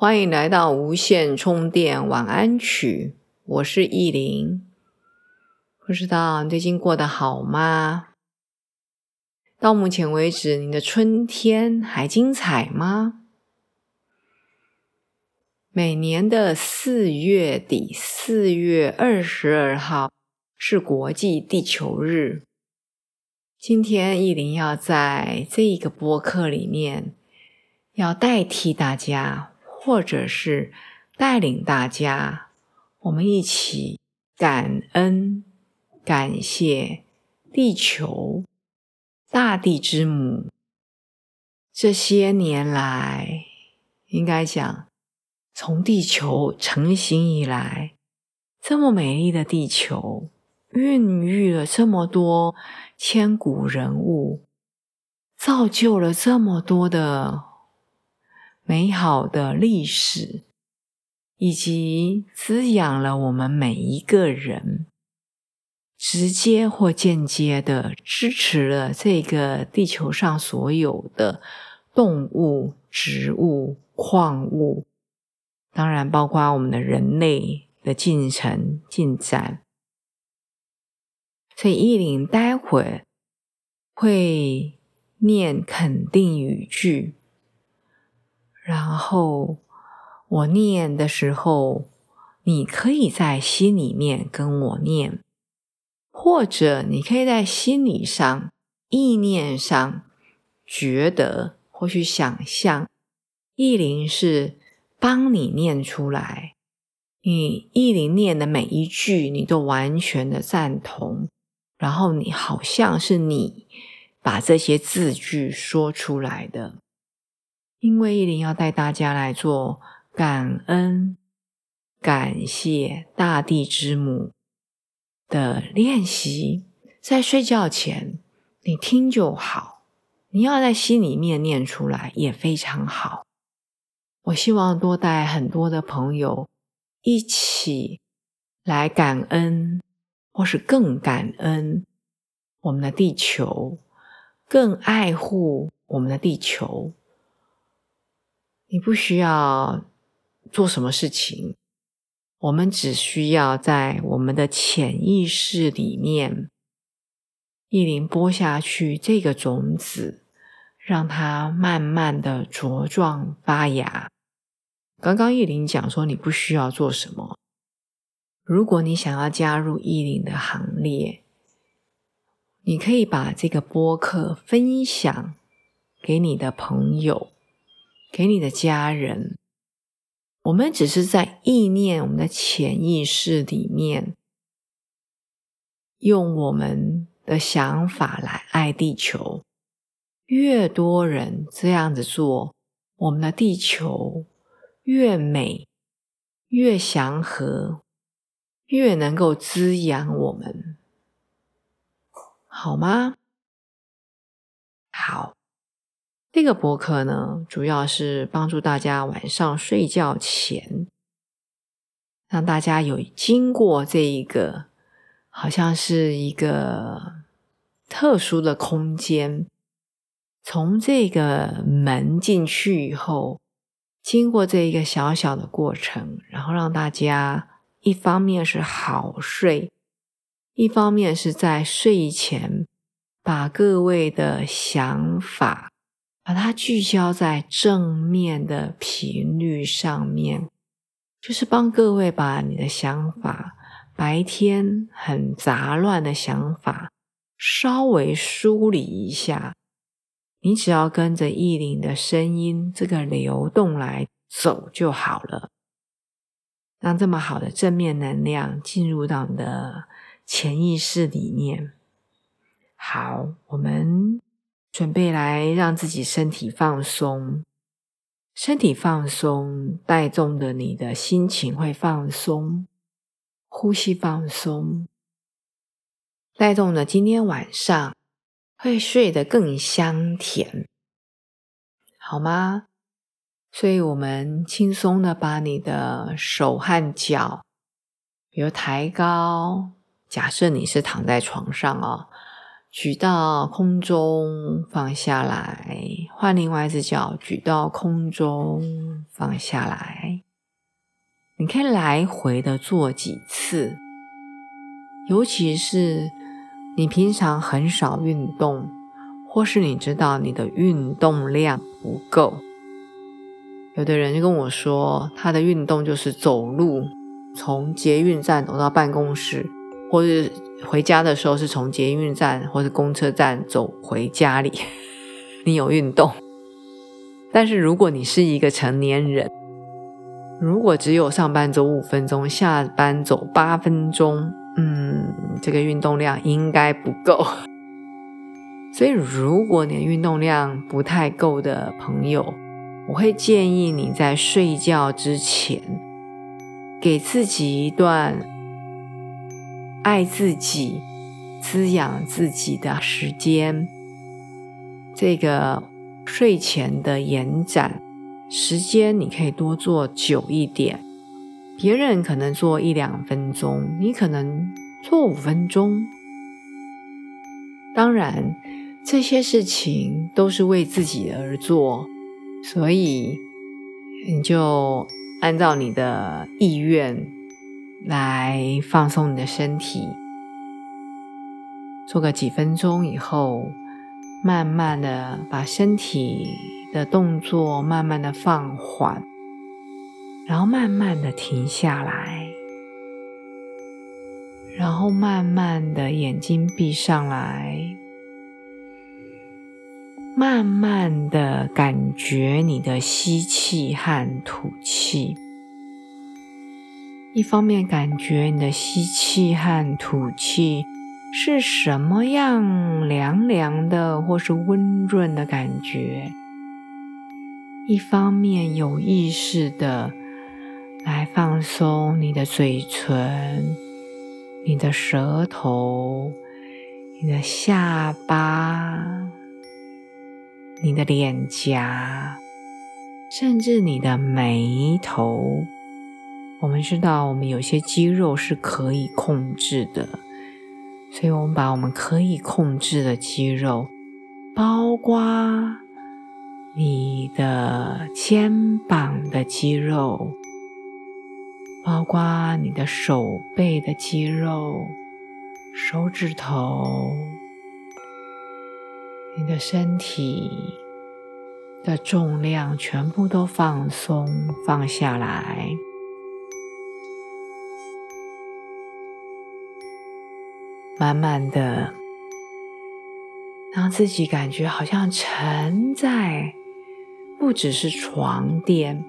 欢迎来到无线充电晚安曲，我是意林。不知道你最近过得好吗？到目前为止，你的春天还精彩吗？每年的四月底，四月二十二号是国际地球日。今天意林要在这一个播客里面，要代替大家。或者是带领大家，我们一起感恩、感谢地球、大地之母。这些年来，应该讲，从地球成型以来，这么美丽的地球，孕育了这么多千古人物，造就了这么多的。美好的历史，以及滋养了我们每一个人，直接或间接的支持了这个地球上所有的动物、植物、矿物，当然包括我们的人类的进程进展。所以，依林待会会念肯定语句。然后我念的时候，你可以在心里面跟我念，或者你可以在心理上、意念上觉得或去想象，意灵是帮你念出来。你意灵念的每一句，你都完全的赞同，然后你好像是你把这些字句说出来的。因为依林要带大家来做感恩、感谢大地之母的练习，在睡觉前你听就好，你要在心里面念出来也非常好。我希望多带很多的朋友一起来感恩，或是更感恩我们的地球，更爱护我们的地球。你不需要做什么事情，我们只需要在我们的潜意识里面，意林播下去这个种子，让它慢慢的茁壮发芽。刚刚意林讲说，你不需要做什么。如果你想要加入意林的行列，你可以把这个播客分享给你的朋友。给你的家人，我们只是在意念，我们的潜意识里面，用我们的想法来爱地球。越多人这样子做，我们的地球越美、越祥和、越能够滋养我们，好吗？好。这个博客呢，主要是帮助大家晚上睡觉前，让大家有经过这一个，好像是一个特殊的空间，从这个门进去以后，经过这一个小小的过程，然后让大家一方面是好睡，一方面是在睡前把各位的想法。把它聚焦在正面的频率上面，就是帮各位把你的想法，白天很杂乱的想法，稍微梳理一下。你只要跟着意林的声音，这个流动来走就好了。让这么好的正面能量进入到你的潜意识里面。好，我们。准备来让自己身体放松，身体放松，带动的你的心情会放松，呼吸放松，带动的今天晚上会睡得更香甜，好吗？所以，我们轻松的把你的手和脚，比如抬高，假设你是躺在床上哦。举到空中，放下来，换另外一只脚举到空中，放下来。你可以来回的做几次，尤其是你平常很少运动，或是你知道你的运动量不够。有的人就跟我说，他的运动就是走路，从捷运站走到办公室，或是。回家的时候是从捷运站或者公车站走回家里，你有运动。但是如果你是一个成年人，如果只有上班走五分钟，下班走八分钟，嗯，这个运动量应该不够。所以如果你的运动量不太够的朋友，我会建议你在睡觉之前，给自己一段。爱自己、滋养自己的时间，这个睡前的延展时间，你可以多做久一点。别人可能做一两分钟，你可能做五分钟。当然，这些事情都是为自己而做，所以你就按照你的意愿。来放松你的身体，做个几分钟以后，慢慢的把身体的动作慢慢的放缓，然后慢慢的停下来，然后慢慢的眼睛闭上来，慢慢的感觉你的吸气和吐气。一方面感觉你的吸气和吐气是什么样凉凉的或是温润的感觉，一方面有意识的来放松你的嘴唇、你的舌头、你的下巴、你的脸颊，甚至你的眉头。我们知道，我们有些肌肉是可以控制的，所以我们把我们可以控制的肌肉，包括你的肩膀的肌肉，包括你的手背的肌肉、手指头，你的身体的重量全部都放松放下来。慢慢的，让自己感觉好像沉在，不只是床垫，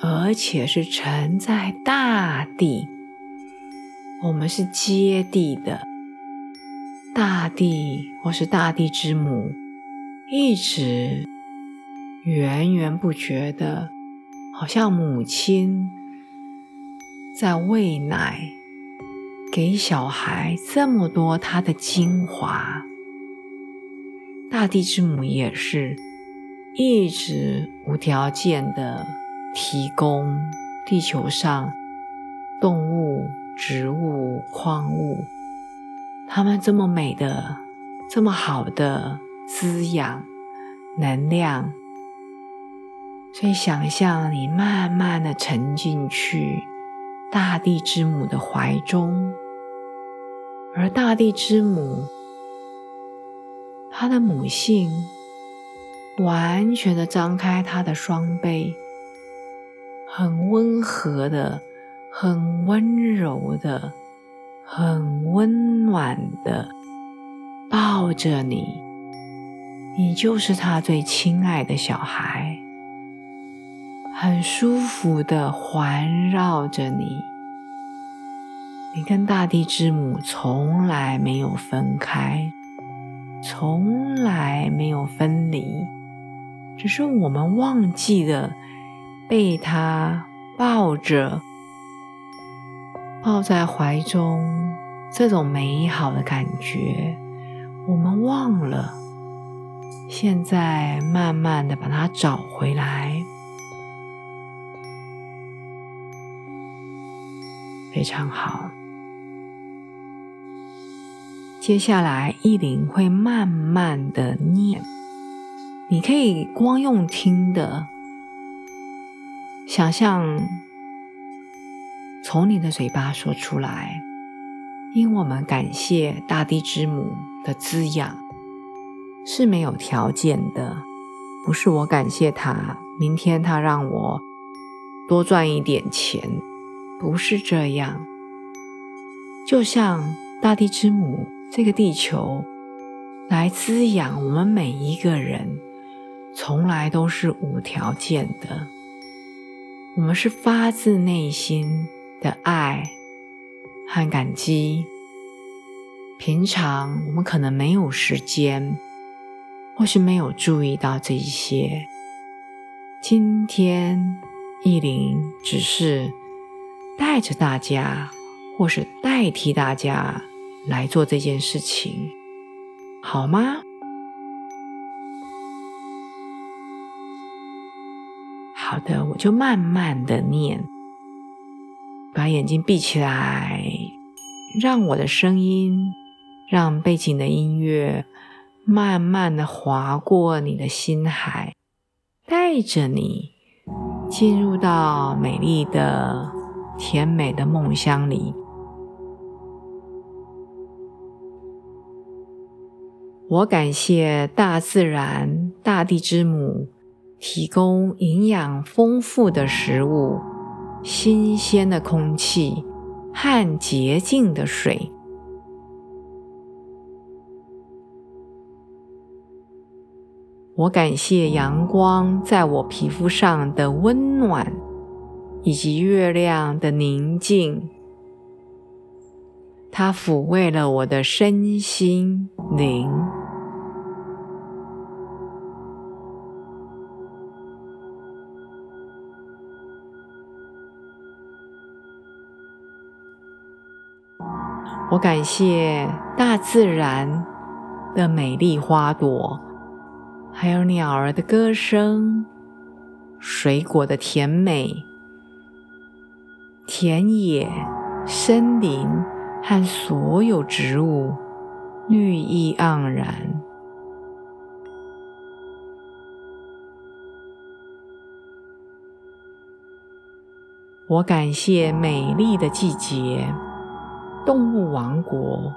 而且是沉在大地。我们是接地的，大地或是大地之母，一直源源不绝的，好像母亲在喂奶。给小孩这么多他的精华，大地之母也是一直无条件的提供地球上动物、植物、矿物，它们这么美的、这么好的滋养能量。所以，想象你慢慢的沉进去大地之母的怀中。而大地之母，她的母性完全的张开她的双臂，很温和的、很温柔的、很温暖的抱着你，你就是她最亲爱的小孩，很舒服的环绕着你。你跟大地之母从来没有分开，从来没有分离，只是我们忘记了被他抱着，抱在怀中这种美好的感觉，我们忘了。现在慢慢的把它找回来，非常好。接下来，意林会慢慢的念，你可以光用听的，想象从你的嘴巴说出来。因我们感谢大地之母的滋养是没有条件的，不是我感谢他，明天他让我多赚一点钱，不是这样。就像大地之母。这个地球来滋养我们每一个人，从来都是无条件的。我们是发自内心的爱和感激。平常我们可能没有时间，或是没有注意到这一些。今天意林只是带着大家，或是代替大家。来做这件事情，好吗？好的，我就慢慢的念，把眼睛闭起来，让我的声音，让背景的音乐慢慢的划过你的心海，带着你进入到美丽的、甜美的梦乡里。我感谢大自然、大地之母提供营养丰富的食物、新鲜的空气和洁净的水。我感谢阳光在我皮肤上的温暖，以及月亮的宁静，它抚慰了我的身心灵。我感谢大自然的美丽花朵，还有鸟儿的歌声，水果的甜美，田野、森林和所有植物绿意盎然。我感谢美丽的季节。动物王国、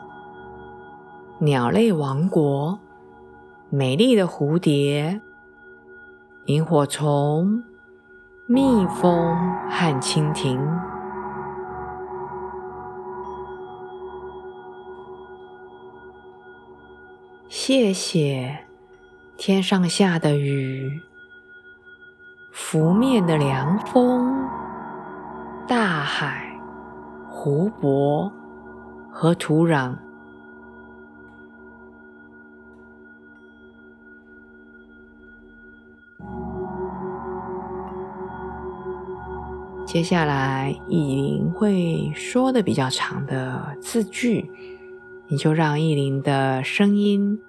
鸟类王国、美丽的蝴蝶、萤火虫、蜜蜂和蜻蜓。谢谢天上下的雨、拂面的凉风、大海、湖泊。和土壤。接下来，意林会说的比较长的字句，你就让意林的声音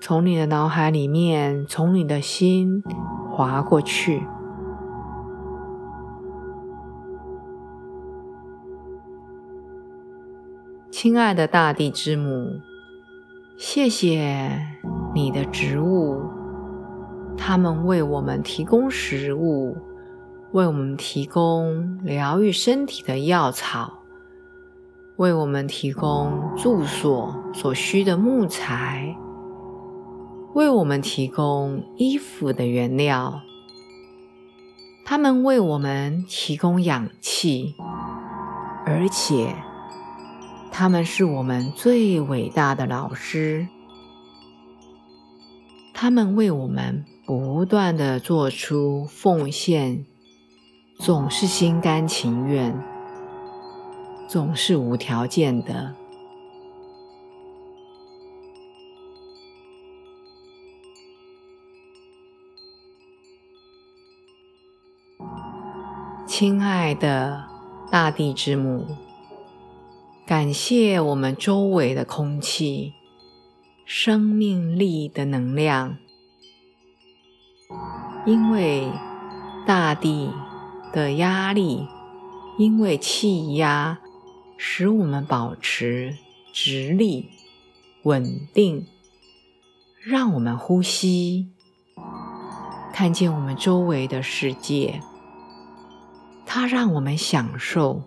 从你的脑海里面，从你的心划过去。亲爱的大地之母，谢谢你的植物，它们为我们提供食物，为我们提供疗愈身体的药草，为我们提供住所所需的木材，为我们提供衣服的原料。它们为我们提供氧气，而且。他们是我们最伟大的老师。他们为我们不断的做出奉献总是心甘情愿总是无条件的亲爱的大地之母感谢我们周围的空气、生命力的能量，因为大地的压力，因为气压，使我们保持直立、稳定，让我们呼吸，看见我们周围的世界。它让我们享受。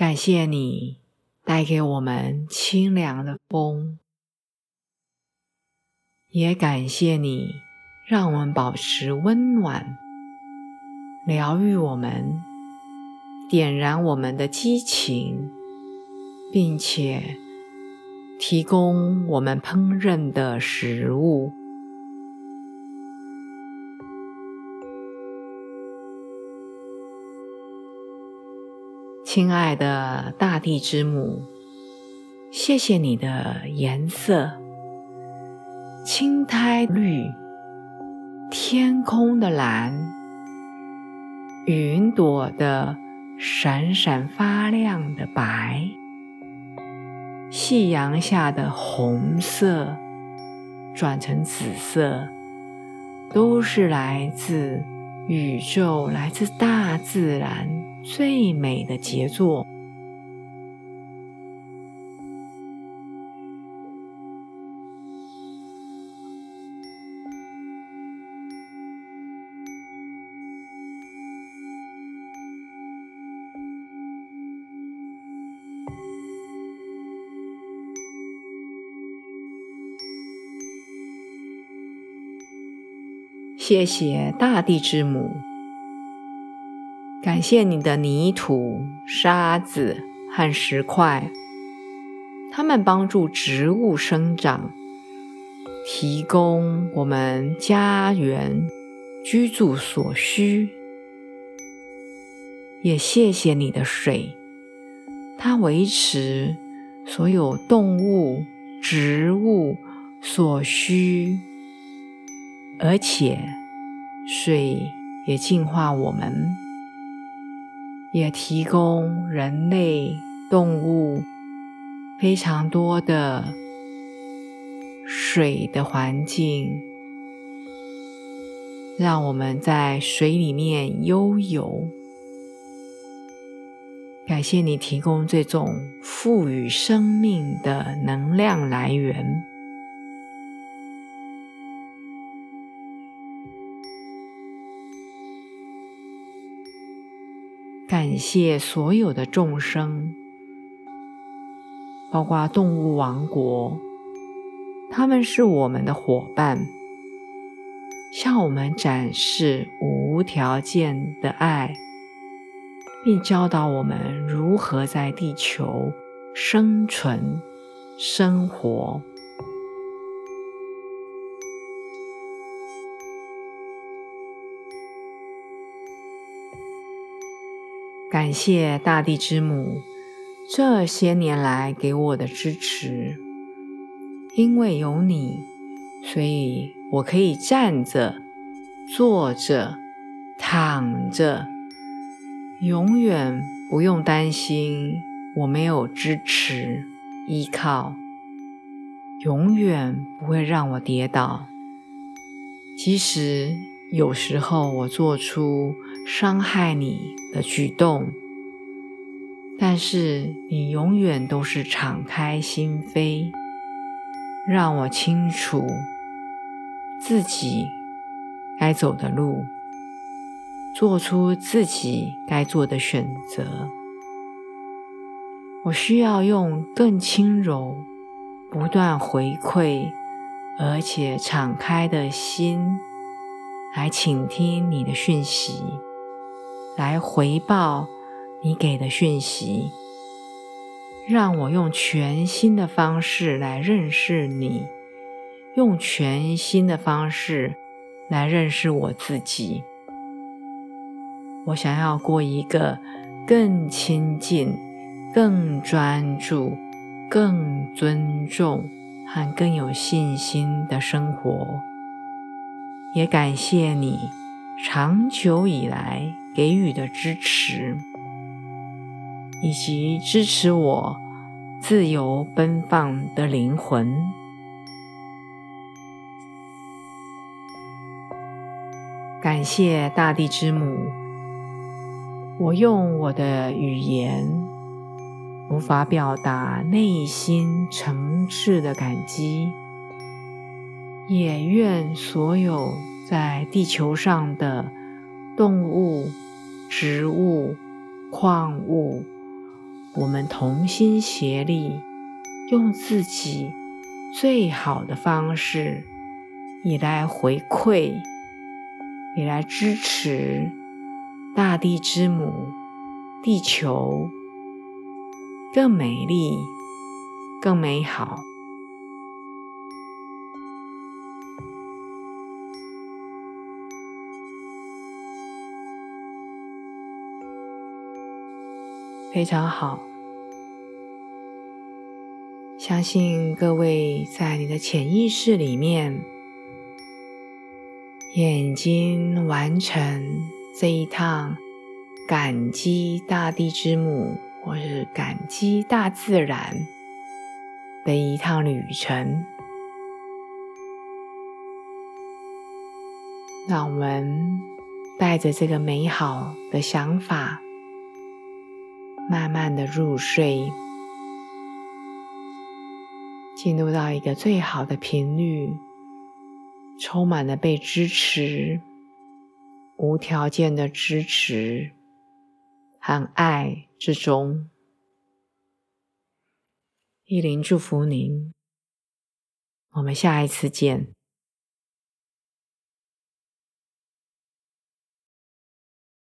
感谢你带给我们清凉的风，也感谢你让我们保持温暖，疗愈我们，点燃我们的激情，并且。提供我们烹饪的食物，亲爱的大地之母，谢谢你的颜色：青苔绿、天空的蓝、云朵的闪闪发亮的白。夕阳下的红色转成紫色，都是来自宇宙、来自大自然最美的杰作。谢谢大地之母，感谢你的泥土、沙子和石块，它们帮助植物生长，提供我们家园居住所需。也谢谢你的水，它维持所有动物、植物所需，而且。水也净化我们，也提供人类、动物非常多的水的环境，让我们在水里面悠游。感谢你提供这种赋予生命的能量来源。感谢所有的众生，包括动物王国，他们是我们的伙伴，向我们展示无条件的爱，并教导我们如何在地球生存、生活。感谢大地之母这些年来给我的支持，因为有你，所以我可以站着、坐着、躺着，永远不用担心我没有支持、依靠，永远不会让我跌倒。其实有时候我做出伤害你。的举动，但是你永远都是敞开心扉，让我清楚自己该走的路，做出自己该做的选择。我需要用更轻柔、不断回馈，而且敞开的心来倾听你的讯息。来回报你给的讯息，让我用全新的方式来认识你，用全新的方式来认识我自己。我想要过一个更亲近、更专注、更尊重和更有信心的生活。也感谢你长久以来给予的支持，以及支持我自由奔放的灵魂。感谢大地之母，我用我的语言无法表达内心诚挚的感激，也愿所有在地球上的动物、植物、矿物，我们同心协力，用自己最好的方式，以来回馈。也来支持大地之母，地球更美丽、更美好。非常好，相信各位在你的潜意识里面。眼睛完成这一趟感激大地之母，或是感激大自然的一趟旅程。让我们带着这个美好的想法，慢慢的入睡，进入到一个最好的频率。充满了被支持、无条件的支持和爱之中。依林祝福您，我们下一次见。